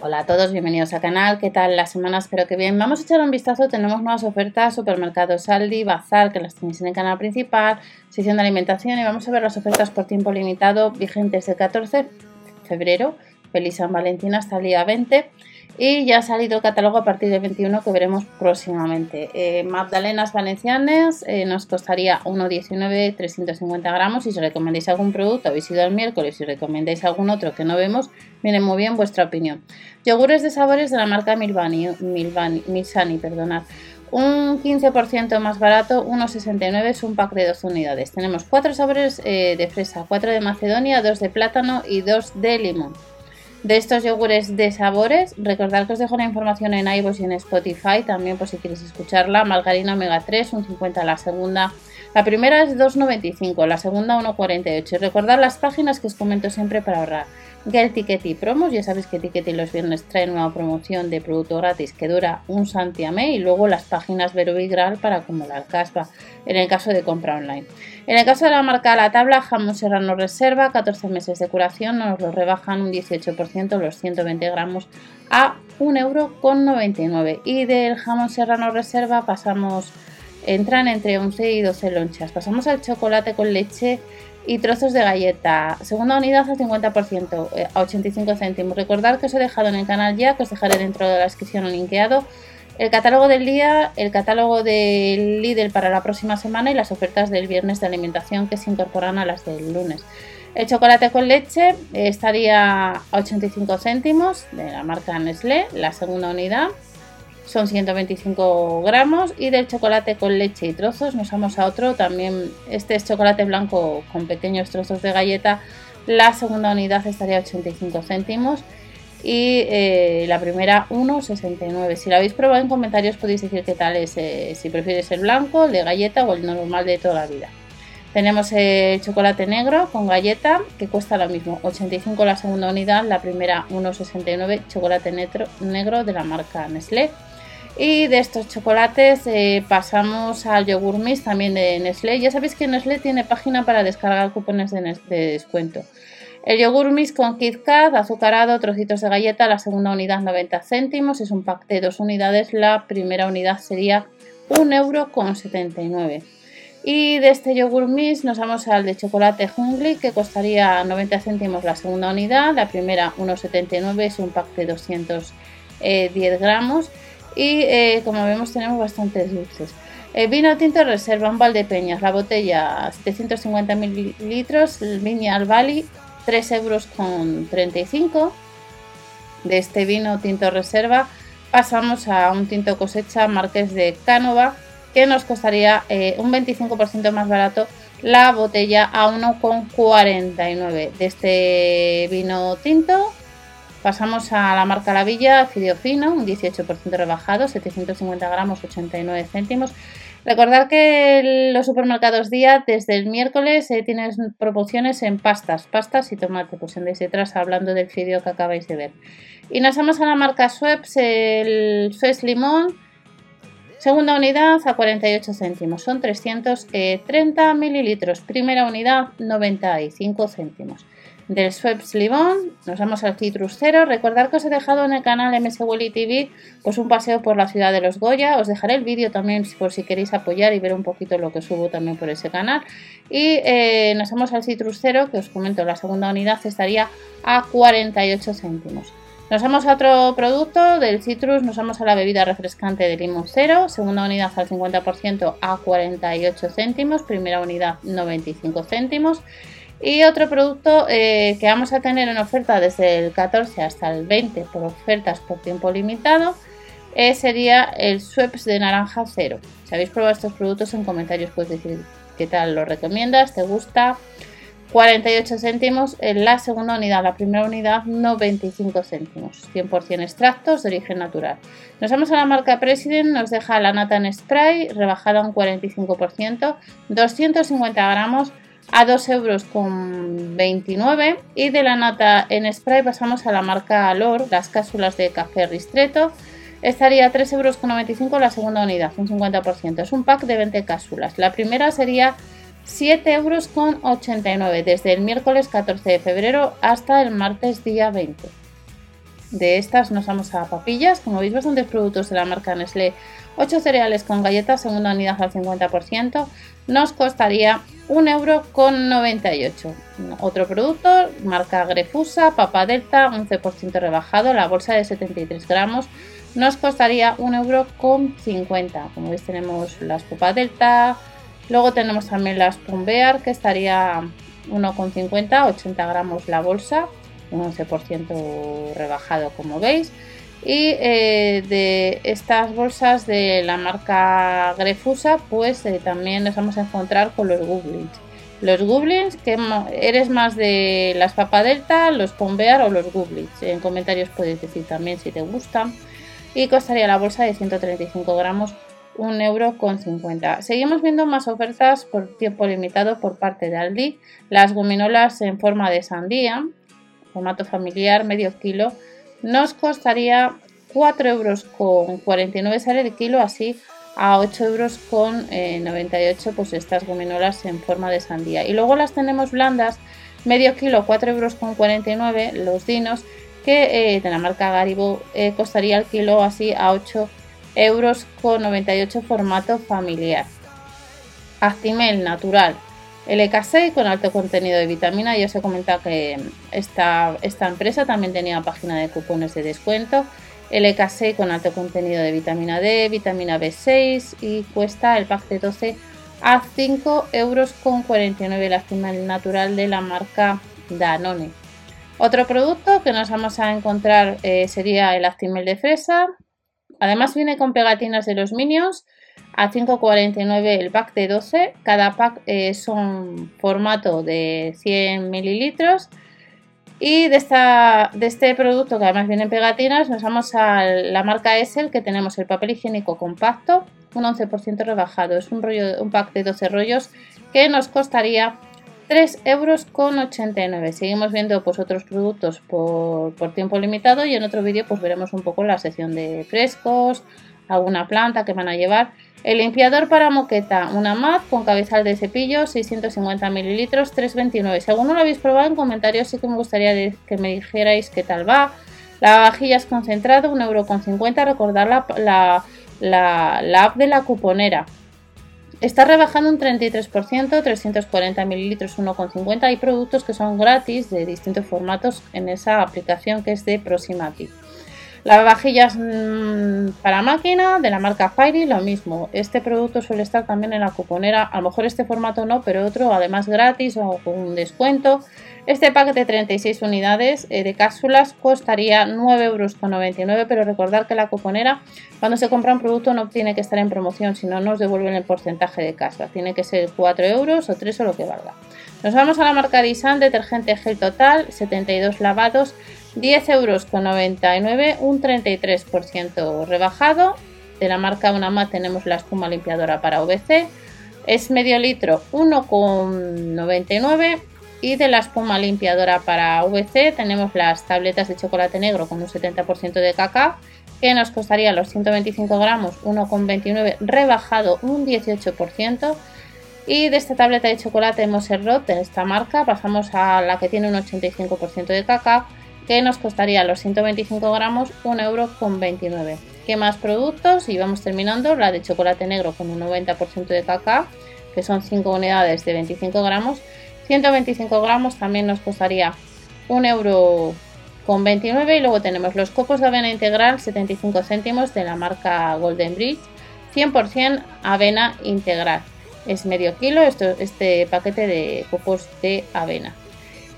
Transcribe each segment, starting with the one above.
Hola a todos, bienvenidos al canal. ¿Qué tal la semana? Espero que bien. Vamos a echar un vistazo. Tenemos nuevas ofertas, supermercados Aldi, Bazar, que las tenéis en el canal principal, sección de alimentación y vamos a ver las ofertas por tiempo limitado vigentes el 14 de febrero. Feliz San Valentín hasta el día 20 y ya ha salido el catálogo a partir del 21 que veremos próximamente. Eh, magdalenas valencianas eh, nos costaría 1,19 350 gramos. Si os recomendáis algún producto, habéis ido el miércoles y recomendáis algún otro que no vemos, viene muy bien vuestra opinión. Yogures de sabores de la marca Milvani, Milvani, Milsani, perdonad. Un 15% más barato, 1,69 es un pack de 12 unidades. Tenemos 4 sabores eh, de fresa, 4 de macedonia, 2 de plátano y 2 de limón de estos yogures de sabores. Recordad que os dejo la información en iVoox y en Spotify, también por si queréis escucharla. Margarina Omega 3, un 50 la segunda. La primera es 2,95, la segunda 1,48. Y recordad las páginas que os comento siempre para ahorrar. Get Ticket y promos, ya sabéis que Ticket y los viernes traen una promoción de producto gratis que dura un santiamé y luego las páginas Vero y para acumular caspa en el caso de compra online. En el caso de la marca La Tabla, jamón serrano reserva, 14 meses de curación, nos lo rebajan un 18% los 120 gramos a 1,99€ y del jamón serrano reserva pasamos entran entre 11 y 12 lonchas. Pasamos al chocolate con leche y trozos de galleta. Segunda unidad al 50%, eh, a 85 céntimos. Recordad que os he dejado en el canal ya, que os dejaré dentro de la descripción linkeado. El catálogo del día, el catálogo del líder para la próxima semana y las ofertas del viernes de alimentación que se incorporan a las del lunes. El chocolate con leche eh, estaría a 85 céntimos de la marca Nestlé, la segunda unidad son 125 gramos y del chocolate con leche y trozos. Nos vamos a otro también. Este es chocolate blanco con pequeños trozos de galleta. La segunda unidad estaría 85 céntimos y eh, la primera 1,69 si la habéis probado en comentarios podéis decir qué tal es eh, si prefieres el blanco el de galleta o el normal de toda la vida. Tenemos el chocolate negro con galleta que cuesta lo mismo. 85 la segunda unidad la primera 1,69 chocolate negro de la marca Nestlé y de estos chocolates eh, pasamos al yogur mix también de Nestlé. Ya sabéis que Nestlé tiene página para descargar cupones de, descuento. El yogur mix con Kit Kat, azucarado, trocitos de galleta, la segunda unidad 90 céntimos, es un pack de dos unidades, la primera unidad sería 1,79€. Y de este yogur mix nos vamos al de chocolate Jungli que costaría 90 céntimos la segunda unidad, la primera 1,79 es un pack de 210 eh, gramos y eh, como vemos tenemos bastantes dulces. El eh, vino tinto reserva un Valdepeñas, la botella 750 mililitros, Viña Albali 3 euros con 35 de este vino tinto reserva pasamos a un tinto cosecha Marqués de Cánova que nos costaría eh, un 25% más barato la botella a 1,49 de este vino tinto Pasamos a la marca La Villa, Fideo Fino, un 18% rebajado, 750 gramos, 89 céntimos. Recordad que los supermercados día desde el miércoles eh, tienen promociones en pastas, pastas y tomate, pues andáis detrás hablando del fideo que acabáis de ver. Y nos vamos a la marca Schweppes, el Suez Limón, segunda unidad a 48 céntimos, son 330 mililitros, primera unidad 95 céntimos del Schweppes Limón. Nos vamos al Citrus Cero. Recordad que os he dejado en el canal MS TV pues un paseo por la ciudad de los Goya. Os dejaré el vídeo también por si queréis apoyar y ver un poquito lo que subo también por ese canal. Y eh, nos vamos al Citrus Cero, que os comento, la segunda unidad estaría a 48 céntimos. Nos vamos a otro producto del citrus, nos vamos a la bebida refrescante de limón cero, segunda unidad al 50% a 48 céntimos, primera unidad 95 céntimos. Y otro producto eh, que vamos a tener en oferta desde el 14 hasta el 20 por ofertas por tiempo limitado eh, sería el Sweps de naranja cero. Si habéis probado estos productos en comentarios puedes decir qué tal lo recomiendas, te gusta. 48 céntimos en la segunda unidad, la primera unidad 95 céntimos, 100% extractos de origen natural. Nos vamos a la marca President, nos deja la nata en spray rebajada un 45%, 250 gramos a 2 euros con 29 y de la nata en spray pasamos a la marca Alor, las cápsulas de café ristreto estaría a 3 euros con 95 la segunda unidad, un 50%, es un pack de 20 cápsulas, la primera sería 7 euros con 89 desde el miércoles 14 de febrero hasta el martes día 20 De estas nos vamos a papillas, como veis bastantes productos de la marca Nestlé, 8 cereales con galletas, segunda unidad al 50%, nos costaría 1,98€. Otro producto, marca Grefusa, papa delta, 11% rebajado, la bolsa de 73 gramos, nos costaría 1,50€. Como veis tenemos las papa delta, luego tenemos también las Pombear, que estaría 1,50, 80 gramos la bolsa, un 11% rebajado como veis. Y eh, de estas bolsas de la marca Grefusa, pues eh, también nos vamos a encontrar con los Goblins. Los Goblins, que eres más de las Papa Delta, los Pombear o los Goblins. En comentarios puedes decir también si te gustan. Y costaría la bolsa de 135 gramos 1,50€. Seguimos viendo más ofertas por tiempo limitado por parte de Aldi. Las gominolas en forma de sandía, formato familiar, medio kilo, nos costaría 4 euros con 49 sale el kilo, así a 8 euros con 98 pues estas gominolas en forma de sandía. Y luego las tenemos blandas, medio kilo, 4 euros con 49 los dinos, que eh, de la marca Garibo eh, costaría el kilo así a 8 euros con 98 formato familiar. Actimel natural, LK6 con alto contenido de vitamina. Ya os he comentado que esta, esta empresa también tenía página de cupones de descuento. LK6 con alto contenido de vitamina D, vitamina B6 y cuesta el pack de 12 a 5 euros con 49 la natural de la marca Danone. Otro producto que nos vamos a encontrar eh, sería el Actimel de fresa. Además viene con pegatinas de los Minions a 5,49 el pack de 12. Cada pack es un formato de 100 mililitros. Y de, esta, de este producto que además viene en pegatinas, nos vamos a la marca Essel que tenemos el papel higiénico compacto, un 11% rebajado. Es un, rollo, un pack de 12 rollos que nos costaría 3,89 euros. Seguimos viendo pues, otros productos por, por tiempo limitado y en otro vídeo pues veremos un poco la sección de frescos, alguna planta que van a llevar. El limpiador para moqueta, una mat con cabezal de cepillo, 650 mililitros, 3,29. Si alguno lo habéis probado en comentarios, sí que me gustaría que me dijerais qué tal va. La vajilla es concentrado, 1,50€. Recordar la, la, la, app de la cuponera. Está rebajando un 33%, 340 mililitros, 1,50. Hay productos que son gratis de distintos formatos en esa aplicación que es de Proximati. Las vajillas mm, para máquina de la marca Fairy, lo mismo. Este producto suele estar también en la cuponera. A lo mejor este formato no, pero otro además gratis o con un descuento. Este paquete de 36 unidades eh, de cápsulas costaría 9,99 euros, pero recordar que la cuponera, cuando se compra un producto, no tiene que estar en promoción, si no nos devuelven el porcentaje de casa. Tiene que ser 4 euros o 3 o lo que valga. Nos vamos a la marca Disan, detergente gel total, 72 lavados, 10 euros con 99, un 33% rebajado. De la marca Unama tenemos la espuma limpiadora para VC. Es medio litro 1,99 y de la espuma limpiadora para VC tenemos las tabletas de chocolate negro con un 70% de cacao que nos costaría los 125 gramos 1,29 rebajado un 18%. Y de esta tableta de chocolate Moserrot de esta marca pasamos a la que tiene un 85% de cacao que nos costaría los 125 gramos 1,29 euro. ¿Qué más productos? Y vamos terminando. La de chocolate negro con un 90% de cacao, que son 5 unidades de 25 gramos. 125 gramos también nos costaría 1,29 euro. Y luego tenemos los copos de avena integral 75 céntimos de la marca Golden Bridge. 100% avena integral. Es medio kilo esto, este paquete de copos de avena.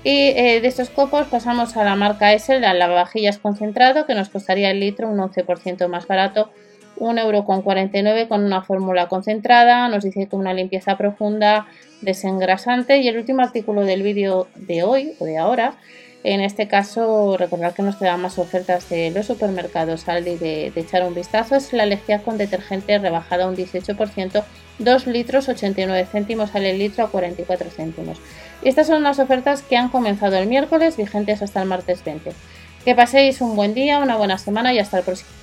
Y eh, de estos copos pasamos a la marca Essel, la lavavajillas concentrado, que nos costaría el litro un 11% más barato, 1,49€ con una fórmula concentrada. Nos dice que una limpieza profunda, desengrasante. Y el último artículo del vídeo de hoy o de ahora, en este caso, recordar que nos quedan más ofertas de los supermercados Aldi de, de echar un vistazo, es la lejía con detergente rebajada un 18%, 2 litros 89 céntimos al litro a 44 céntimos. Y estas son las ofertas que han comenzado el miércoles, vigentes hasta el martes 20. Que paséis un buen día, una buena semana y hasta el próximo.